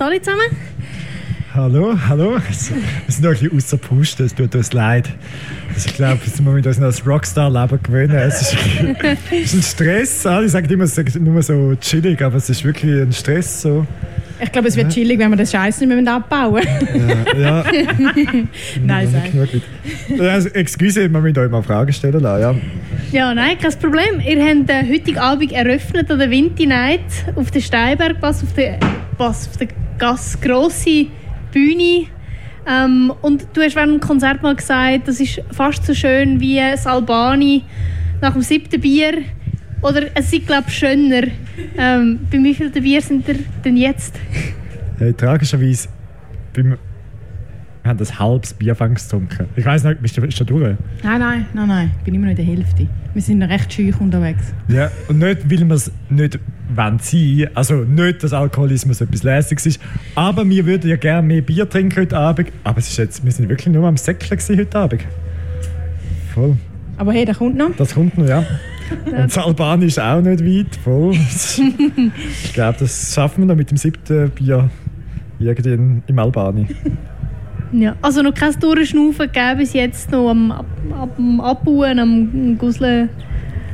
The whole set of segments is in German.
Hallo zusammen. Hallo, hallo. Wir sind noch ein bisschen außer Puste, es tut uns leid. Also ich glaube, jetzt müssen wir uns noch das Rockstar-Leben gewöhnen. Es ist, es ist ein Stress. Alle sagen immer, es ist nur so chillig, aber es ist wirklich ein Stress. So. Ich glaube, es wird ja. chillig, wenn wir das Scheiß nicht mehr abbauen Ja. ja. nein, sei. Also, excuse, wir müssen euch mal Fragen stellen lassen. Ja. ja, nein, kein Problem. Ihr habt den heutigen Abend eröffnet an der Winter Night auf der Steinbergpass, auf der, Pass, auf der ganz grosse Bühne. Ähm, und du hast während dem Konzert mal gesagt, das ist fast so schön wie das Albani nach dem siebten Bier. Oder es ist, glaube ich, schöner. Ähm, bei wie vielen Bier sind ihr denn jetzt? Hey, tragischerweise, beim wir haben ein halbes Bier getrunken. Ich weiß nicht, bist du, bist du durch? Nein, nein, nein, nein. Ich bin immer noch in der Hälfte. Wir sind noch recht schüch unterwegs. Ja, und nicht, weil wir es nicht wollen sein. Also nicht, dass Alkoholismus etwas Lässiges ist. Aber wir würden ja gerne mehr Bier trinken heute Abend. Aber es ist jetzt, wir sind wirklich nur am Säckeln heute Abend. Voll. Aber hey, der kommt noch. Das kommt noch, ja. Und das Alban ist auch nicht weit. Voll. ich glaube, das schaffen wir noch mit dem siebten Bier irgendwie im Albani. Ja, also noch kein Durchschnaufen gegeben bis jetzt noch am, am Abbauen, am Gusseln.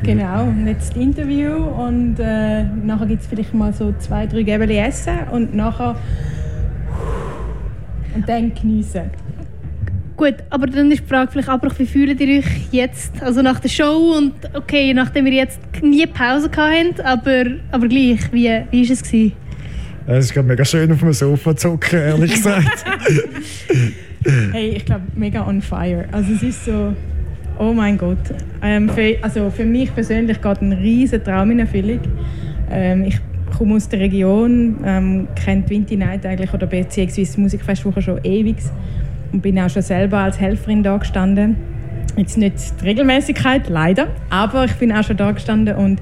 Genau, und jetzt das Interview und äh, nachher gibt es vielleicht mal so zwei, drei Gäbeli essen und nachher und dann geniessen. Gut, aber dann ist die Frage vielleicht Abbruch, wie fühlt ihr euch jetzt, also nach der Show und okay, nachdem wir jetzt nie Pause hatten, aber, aber gleich, wie, wie war es? Gewesen? Es ist mega schön auf dem Sofa zu zocken, ehrlich gesagt. hey, ich glaube, mega on fire. Also es ist so, oh mein Gott. Ähm, für, also für mich persönlich geht ein riesen Traum in Erfüllung. Ähm, ich komme aus der Region, ähm, kenne die Night eigentlich oder beziehungsweise die Musikfestwoche schon ewig und bin auch schon selber als Helferin da gestanden. Jetzt nicht die Regelmäßigkeit, leider, aber ich bin auch schon da gestanden und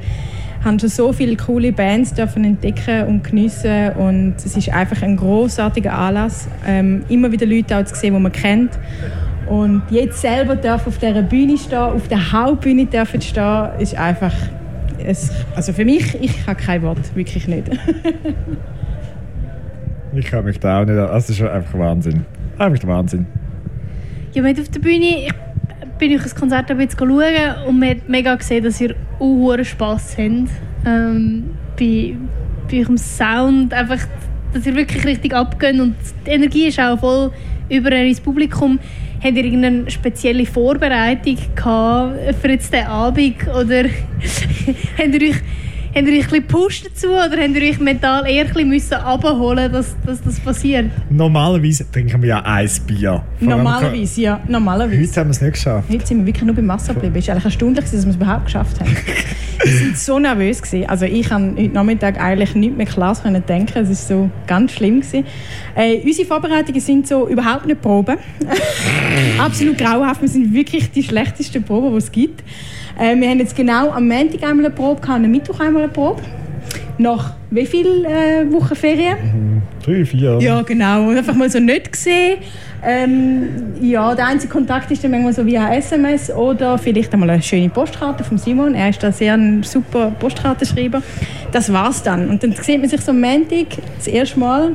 haben schon so viele coole Bands dürfen entdecken und geniessen und es ist einfach ein großartiger Anlass, ähm, immer wieder Leute zu sehen, die man kennt und jetzt selber darf auf dieser Bühne stehen, auf der Hauptbühne dürfen stehen, ist einfach, es, also für mich, ich habe kein Wort, wirklich nicht. ich kann mich da auch nicht, es ist einfach Wahnsinn, einfach der Wahnsinn. Ja, mit auf der Bühne, ich bin ich das Konzert ein bisschen schauen und man hat mega gesehen, dass ihr auch Spass habt. Ähm, bei, bei eurem Sound, einfach, dass ihr wirklich richtig abgeht und die Energie ist auch voll über ins Publikum. Habt ihr irgendeine spezielle Vorbereitung gehabt für jetzt den Abend oder habt ihr euch Habt ihr euch ein Push dazu oder habt ihr euch mental eher ein bisschen abholen dass, dass das passiert? Normalerweise trinken wir ja ein Bier. Normalerweise, ja. Normalerweise. Heute haben wir es nicht geschafft. Heute sind wir wirklich nur beim Wasser geblieben. Es war eigentlich erstaunlich, dass wir es überhaupt geschafft haben. wir waren so nervös. Gewesen. Also ich konnte heute Nachmittag eigentlich nicht mehr klar denken. Es war so ganz schlimm. Gewesen. Äh, unsere Vorbereitungen sind so überhaupt nicht Proben. Absolut grauenhaft. Wir sind wirklich die schlechtesten Proben, die es gibt. Äh, wir haben jetzt genau am Montag einmal eine Probe gehabt, am Mittwoch einmal eine Probe. Nach wie vielen äh, Wochen Ferien? Mhm. Drei, vier. Ja, genau. Und einfach mal so nicht gesehen. Ähm, ja, der einzige Kontakt ist dann manchmal so via SMS oder vielleicht einmal eine schöne Postkarte von Simon. Er ist da sehr ein super Postkartenschreiber. Das war's dann. Und dann sieht man sich so am Montag das erste Mal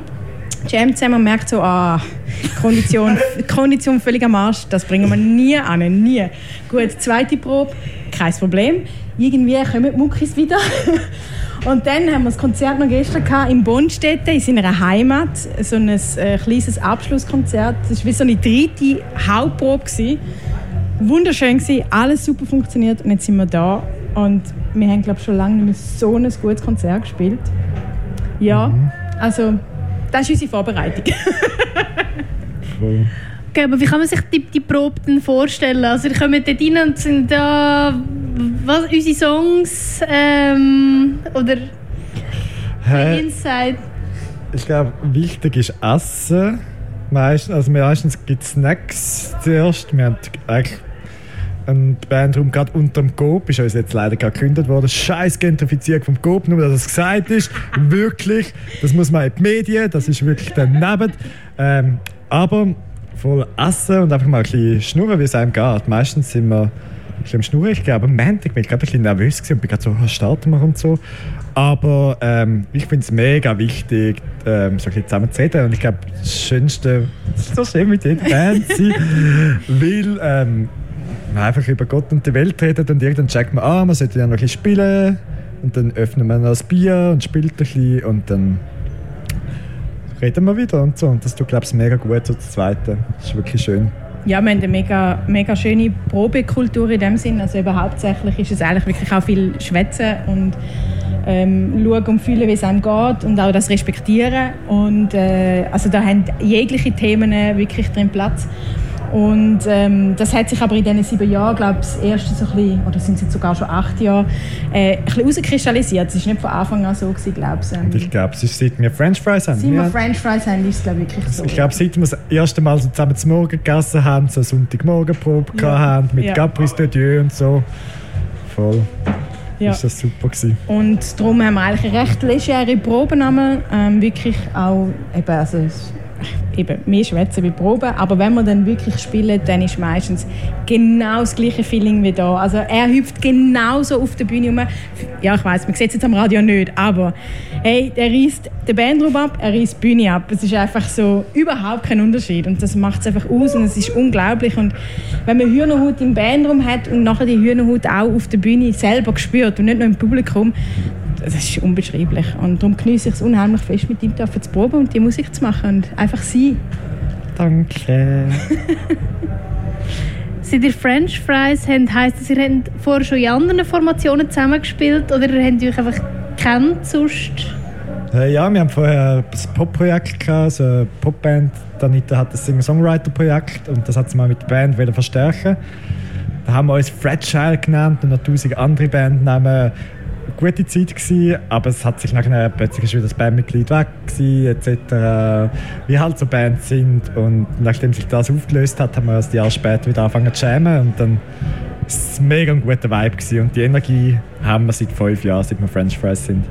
Jam zusammen und merkt so, ah, Kondition, Kondition völlig am Arsch, das bringen wir nie an, nie. Gut, zweite Probe, kein Problem. Irgendwie kommen die Muckis wieder. Und dann haben wir das Konzert noch gestern gehabt in Bonstetten, in seiner Heimat. So ein äh, kleines Abschlusskonzert. Das war wie so eine dritte Hauptprobe. Gewesen. Wunderschön gewesen, alles super funktioniert und jetzt sind wir da. Und wir haben, glaube schon lange nicht mehr so ein gutes Konzert gespielt. Ja, mhm. also das ist unsere Vorbereitung. Okay, aber wie kann man sich die, die Probe denn vorstellen? Also, ihr kommt dort rein und sind da was, unsere Songs ähm, oder hey, Inside? Ich glaube, wichtig ist Essen. Meistens, also meistens gibt es Snacks zuerst. Wir haben eigentlich eine Bandraum gerade unter dem Coop, ist uns jetzt leider gerade gekündigt worden. Scheiß Gentrifizierung vom Coop, nur dass es gesagt ist. wirklich, das muss man in die Medien, das ist wirklich daneben. Ähm, aber voll essen und einfach mal ein bisschen schnurren, wie es einem geht. Meistens sind wir bisschen Schnurren. Ich glaube, am Montag bin ich gerade ein bisschen nervös und bin gerade so, was starten wir und so. Aber ähm, ich finde es mega wichtig, ähm, so ein bisschen zusammen zu reden. Und ich glaube, das Schönste, das ist so schön mit jeder Band sein, weil ähm, man einfach über Gott und die Welt redet und irgendwann checkt man, ah, man sollte ja noch ein spielen. Und dann öffnet man das Bier und spielt ein bisschen und dann reden wir wieder und so. Und das tut, glaube ich, mega gut, so das Zweite. Das ist wirklich schön. Ja, wir haben eine mega, mega schöne Probekultur in dem Sinn. Also hauptsächlich ist es eigentlich wirklich auch viel Schwätzen und ähm, schauen und fühlen, wie es einem geht und auch das respektieren. Und äh, also da haben jegliche Themen wirklich drin Platz. Und ähm, das hat sich aber in diesen sieben Jahren, glaube ich, das erste so ein bisschen, oder sind es jetzt sogar schon acht Jahre, äh, ein bisschen herauskristallisiert. Es war nicht von Anfang an so, gewesen, glaube ich. Ähm, ich glaube, es ist seit wir French Fries haben. Seit wir French Fries haben, ist es glaube ich wirklich so. Ich glaube, seit wir das erste Mal so zusammen zum Morgen gegessen haben, so Sonntagmorgenprobe ja. haben, mit ja. Caprice de Dieu und so. Voll. Ja. Ist das super gewesen. Und darum haben wir eigentlich eine recht legere Probe ähm, wirklich auch, eben, also eben mehr schwätzen wie Proben, aber wenn wir dann wirklich spielen, dann ist meistens genau das gleiche Feeling wie da. Also er hüpft genauso auf der Bühne rum. Ja, ich weiß, man sieht es jetzt am Radio nicht, aber hey, er reißt den Bandraum ab, er reißt die Bühne ab. Es ist einfach so überhaupt kein Unterschied und das macht es einfach aus und es ist unglaublich und wenn man Hühnerhut im Bandraum hat und nachher die Hühnerhut auch auf der Bühne selber spürt und nicht nur im Publikum, das ist unbeschreiblich. Und darum genieße ich es unheimlich fest, mit ihm zu proben und die Musik zu machen und einfach sein. Danke. Seit ihr French Fries habt, heisst das, ihr habt vorher schon in anderen Formationen zusammengespielt oder ihr habt euch einfach kennt sonst? Äh, ja, wir haben vorher ein Pop-Projekt gehabt, so eine Popband. Danita hat ein Singer-Songwriter-Projekt und das hat sie mal mit der Band verstärken. Da haben wir uns Fragile genannt und noch tausend andere Bandnamen gute Zeit gewesen, aber es hat sich nachher plötzlich ist wieder das Bandmitglied weg gewesen, etc. Wie halt so Bands sind und nachdem sich das aufgelöst hat, haben wir ein Jahr später wieder angefangen zu jammen und dann es mega ein guter Vibe gewesen und die Energie haben wir seit fünf Jahren, seit wir French Fries sind.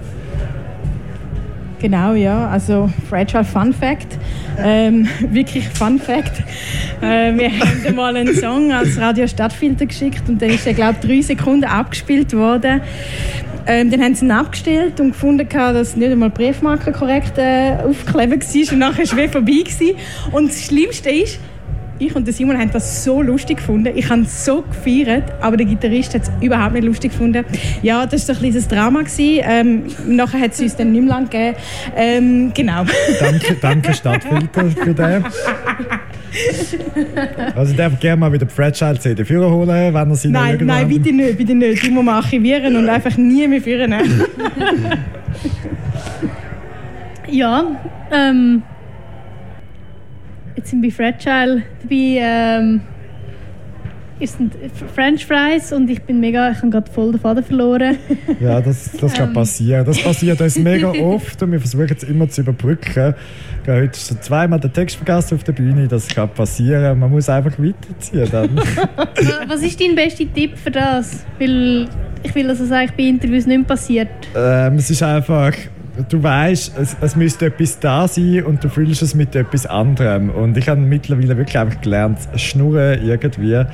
Genau, ja. Also Fragile Fun Fact. Ähm, wirklich Fun Fact. Äh, wir haben mal einen Song als Radio Stadtfilter geschickt und dann ist glaube ich, drei Sekunden abgespielt worden. Ähm, dann haben sie ihn abgestellt und gefunden, dass nicht einmal die Briefmarke korrekt äh, aufgeklebt war und nachher war es vorbei. Gewesen. Und das Schlimmste ist, ich und Simon haben das so lustig gefunden. Ich habe es so gefeiert, aber der Gitarrist hat es überhaupt nicht lustig gefunden. Ja, das war ein kleines Drama. Ähm, nachher hat es uns dann nicht mehr lang gegeben. Ähm, genau. Danke, danke Stadtfilter für den. Also ich darf gerne mal wieder die Fragile CD führen holen, wenn er sie Nein, noch nein, bitte nicht, bitte nicht. Die muss man archivieren und einfach nie mehr führen. ja, ähm, jetzt sind wir Fragile dabei. Ähm, es sind French Fries und ich bin mega, ich habe gerade voll den Faden verloren. Ja, das, das kann ähm. passieren. Das passiert uns mega oft und wir versuchen es immer zu überbrücken. Ich habe heute schon zweimal den Text vergessen auf der Bühne, das kann passieren. Man muss einfach weiterziehen dann. Was ist dein bester Tipp für das? Weil ich will, dass es eigentlich bei Interviews nicht passiert. Ähm, es ist einfach du weißt, es, es müsste etwas da sein und du fühlst es mit etwas anderem. Und ich habe mittlerweile wirklich einfach gelernt, schnurren irgendwie.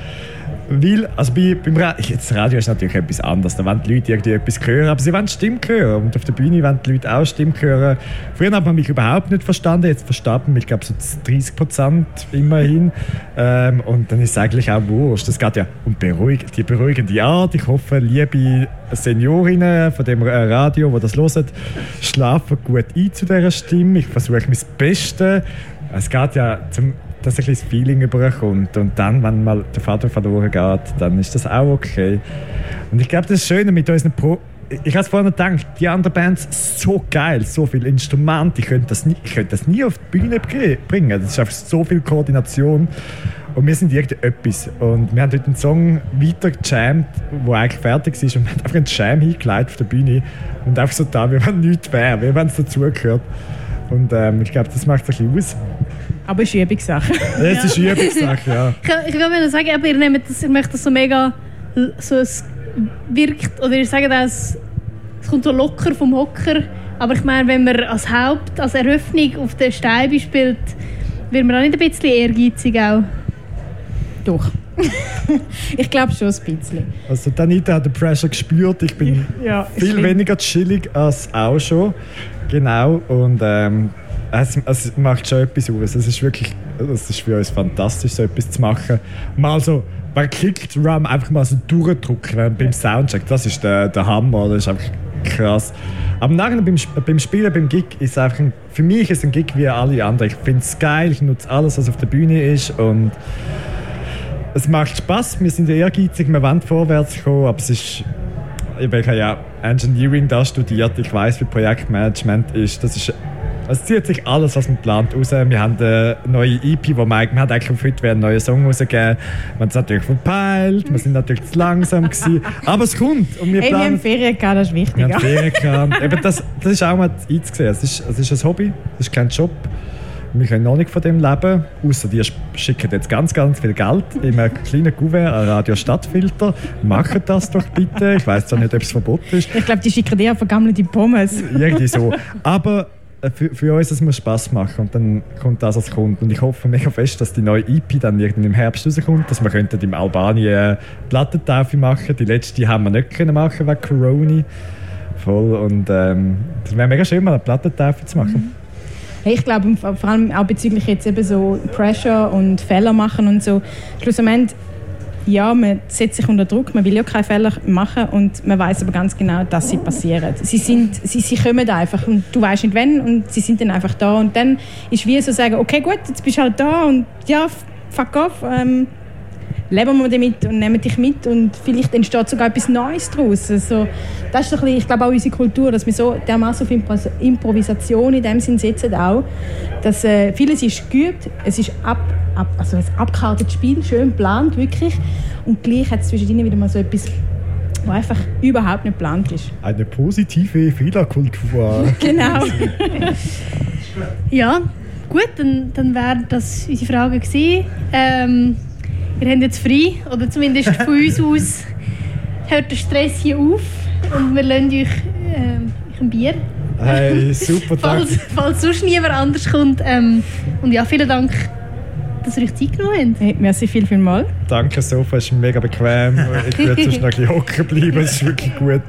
Weil, also bei, beim Radio, jetzt Radio ist natürlich etwas anderes, da wollen die Leute irgendwie etwas hören, aber sie wollen Stimme hören und auf der Bühne wollen die Leute auch Stimme hören. Früher hat man mich überhaupt nicht verstanden, jetzt versteht man mich, glaube so 30 Prozent immerhin ähm, und dann ist es eigentlich auch wurscht. Das geht ja um beruhig, die beruhigende Art. Ich hoffe, liebe Seniorinnen von dem Radio, die das hören, schlafen gut ein zu dieser Stimme. Ich versuche mein Bestes. Es geht ja zum dass ein bisschen das Feeling überkommt. Und dann, wenn mal der Vater verloren geht, dann ist das auch okay. Und ich glaube, das Schöne mit unseren Pro ich habe es vorhin gedacht, die anderen Bands so geil, so viele Instrumente, ich könnte das nie, ich könnte das nie auf die Bühne bringen. Das ist einfach so viel Koordination. Und wir sind irgendetwas. Und wir haben heute einen Song weiter gejammt, der eigentlich fertig ist. Und wir haben einfach einen Jam hingelegt auf der Bühne. Und einfach so da, wie wenn nichts wäre, wie wenn es dazugehört. Und ähm, ich glaube, das macht es ein bisschen aus. Aber es ist Übungssache. es ist Übungssache, ja. Ich, ich will nur sagen, aber ihr, nehmt das, ihr möchtet das so mega so es wirkt, oder ihr sagt das, es kommt so locker vom Hocker. Aber ich meine, wenn man als Haupt, als Eröffnung auf der Steibe spielt, wird man auch nicht ein bisschen ehrgeizig auch? Doch. ich glaube schon ein bisschen. Also Danita hat den Pressure gespürt. Ich bin Ja, viel schlimm. weniger chillig als auch schon. Genau. Und ähm, es, es macht schon etwas aus. Es ist wirklich, es ist für uns fantastisch, so etwas zu machen. Mal so, man klickt Rum einfach mal so durchdrücken beim Soundcheck. Das ist der, der Hammer. Das ist einfach krass. Aber nachher beim, beim Spielen, beim Gig, ist es einfach ein, für mich ist ein Gig wie alle anderen. Ich finde es geil, ich nutze alles, was auf der Bühne ist und es macht Spaß. Wir sind ehrgeizig, wir wollen vorwärts kommen, aber es ist ich habe ja Engineering da studiert, ich weiß, wie Projektmanagement ist. Das ist es zieht sich alles, was man plant, raus. Wir haben eine neue EP, wo man, wir haben eigentlich auf heute einen neuen Song rausgegeben. Wir haben es natürlich verpeilt, wir sind natürlich zu langsam gewesen. Aber es kommt. Und wir Hey, wir haben planen, Ferien gehabt, das ist wir wichtiger. haben Ferien gehabt. Eben das, das ist auch mal einzusehen. Es ist, es ist ein Hobby, es ist kein Job. Wir können noch nicht von dem leben, außer die schicken jetzt ganz, ganz viel Geld in einem kleinen Kuvert an Radio Stadtfilter. Macht das doch bitte. Ich weiß zwar nicht, ob es verboten ist. Ich glaube, die schicken dir vergammelte Pommes. Irgendwie so. Aber äh, für, für uns es muss Spaß machen und dann kommt das, was kommt. Und ich hoffe mega fest, dass die neue EP dann irgendwann im Herbst rauskommt, dass wir könnten im Albanien äh, Plattentaufe machen. Die letzte haben wir nicht können machen wegen Corona. Voll. Und ähm, wäre mega schön, mal eine Plattentaufe zu machen. Hey, ich glaube, vor allem auch bezüglich jetzt eben so Pressure und Fehler machen und so. Schlussendlich, ja, man setzt sich unter Druck, man will ja keine Fehler machen und man weiß aber ganz genau, dass sie passieren. Sie, sind, sie, sie kommen einfach und du weißt nicht wann und sie sind dann einfach da und dann ist wie so sagen, okay gut, jetzt bist du halt da und ja, fuck off, ähm, leben wir damit und nehmen dich mit und vielleicht entsteht sogar etwas Neues daraus. Also, das ist so ein bisschen, ich glaube auch unsere Kultur, dass wir so dermaßen auf Impro- Improvisation in dem Sinn setzen auch, dass äh, vieles ist geübt, es ist ab, ab, also ein abgekartetes Spiel, schön geplant, wirklich und gleich hat es zwischendrin wieder mal so etwas, was einfach überhaupt nicht geplant ist. Eine positive Fehlerkultur. Genau. Ja, gut, dann, dann wäre das unsere Frage gewesen. Ähm, wir haben jetzt frei, oder zumindest von uns aus hört der Stress hier auf und wir lassen euch ähm, euch ein Bier, Hey, super, danke. falls, falls sonst niemand anders kommt. Ähm, und ja, vielen Dank, dass ihr euch Zeit genommen habt. hey, merci viel, viel mal. Danke, das Sofa ist mega bequem. Ich würde sonst noch ein bisschen hocken bleiben, es ist wirklich gut.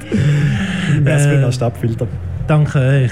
Merci Äh, vielmals, Stadtfilter. Danke euch.